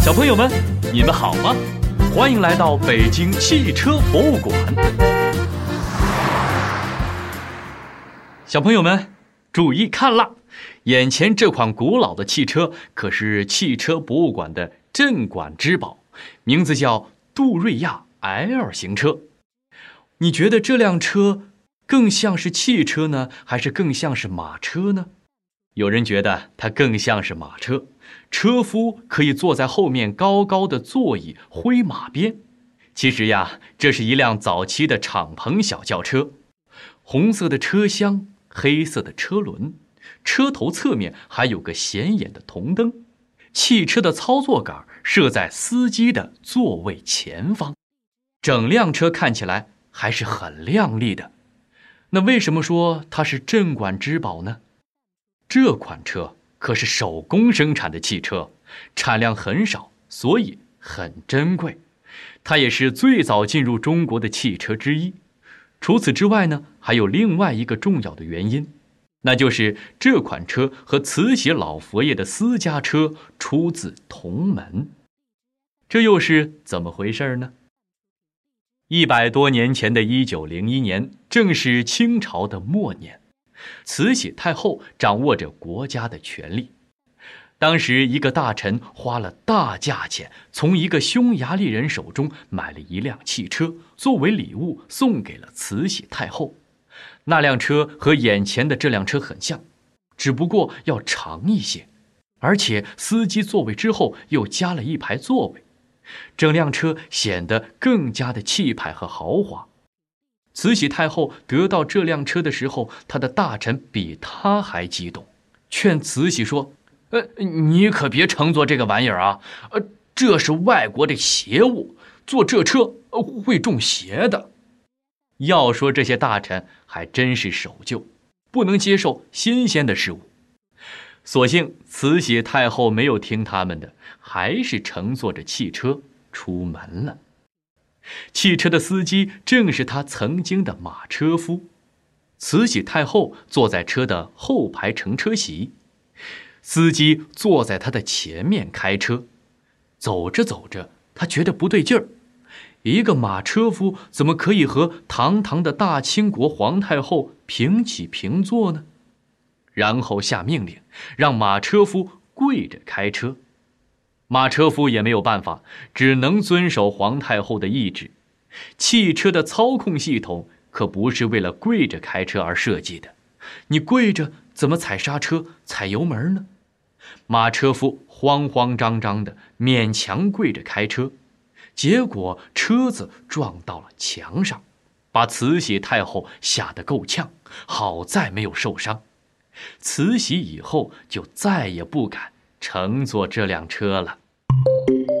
小朋友们，你们好吗？欢迎来到北京汽车博物馆。小朋友们，注意看啦！眼前这款古老的汽车可是汽车博物馆的镇馆之宝，名字叫杜瑞亚 L 型车。你觉得这辆车更像是汽车呢，还是更像是马车呢？有人觉得它更像是马车，车夫可以坐在后面高高的座椅挥马鞭。其实呀，这是一辆早期的敞篷小轿车，红色的车厢，黑色的车轮，车头侧面还有个显眼的铜灯。汽车的操作杆设在司机的座位前方，整辆车看起来还是很亮丽的。那为什么说它是镇馆之宝呢？这款车可是手工生产的汽车，产量很少，所以很珍贵。它也是最早进入中国的汽车之一。除此之外呢，还有另外一个重要的原因，那就是这款车和慈禧老佛爷的私家车出自同门。这又是怎么回事呢？一百多年前的一九零一年，正是清朝的末年。慈禧太后掌握着国家的权力，当时一个大臣花了大价钱，从一个匈牙利人手中买了一辆汽车，作为礼物送给了慈禧太后。那辆车和眼前的这辆车很像，只不过要长一些，而且司机座位之后又加了一排座位，整辆车显得更加的气派和豪华。慈禧太后得到这辆车的时候，她的大臣比她还激动，劝慈禧说：“呃，你可别乘坐这个玩意儿啊！呃，这是外国的邪物，坐这车会中邪的。”要说这些大臣还真是守旧，不能接受新鲜的事物。所幸慈禧太后没有听他们的，还是乘坐着汽车出门了。汽车的司机正是他曾经的马车夫，慈禧太后坐在车的后排乘车席，司机坐在他的前面开车。走着走着，他觉得不对劲儿，一个马车夫怎么可以和堂堂的大清国皇太后平起平坐呢？然后下命令，让马车夫跪着开车。马车夫也没有办法，只能遵守皇太后的意志。汽车的操控系统可不是为了跪着开车而设计的，你跪着怎么踩刹车、踩油门呢？马车夫慌慌张张的勉强跪着开车，结果车子撞到了墙上，把慈禧太后吓得够呛。好在没有受伤，慈禧以后就再也不敢乘坐这辆车了。thank you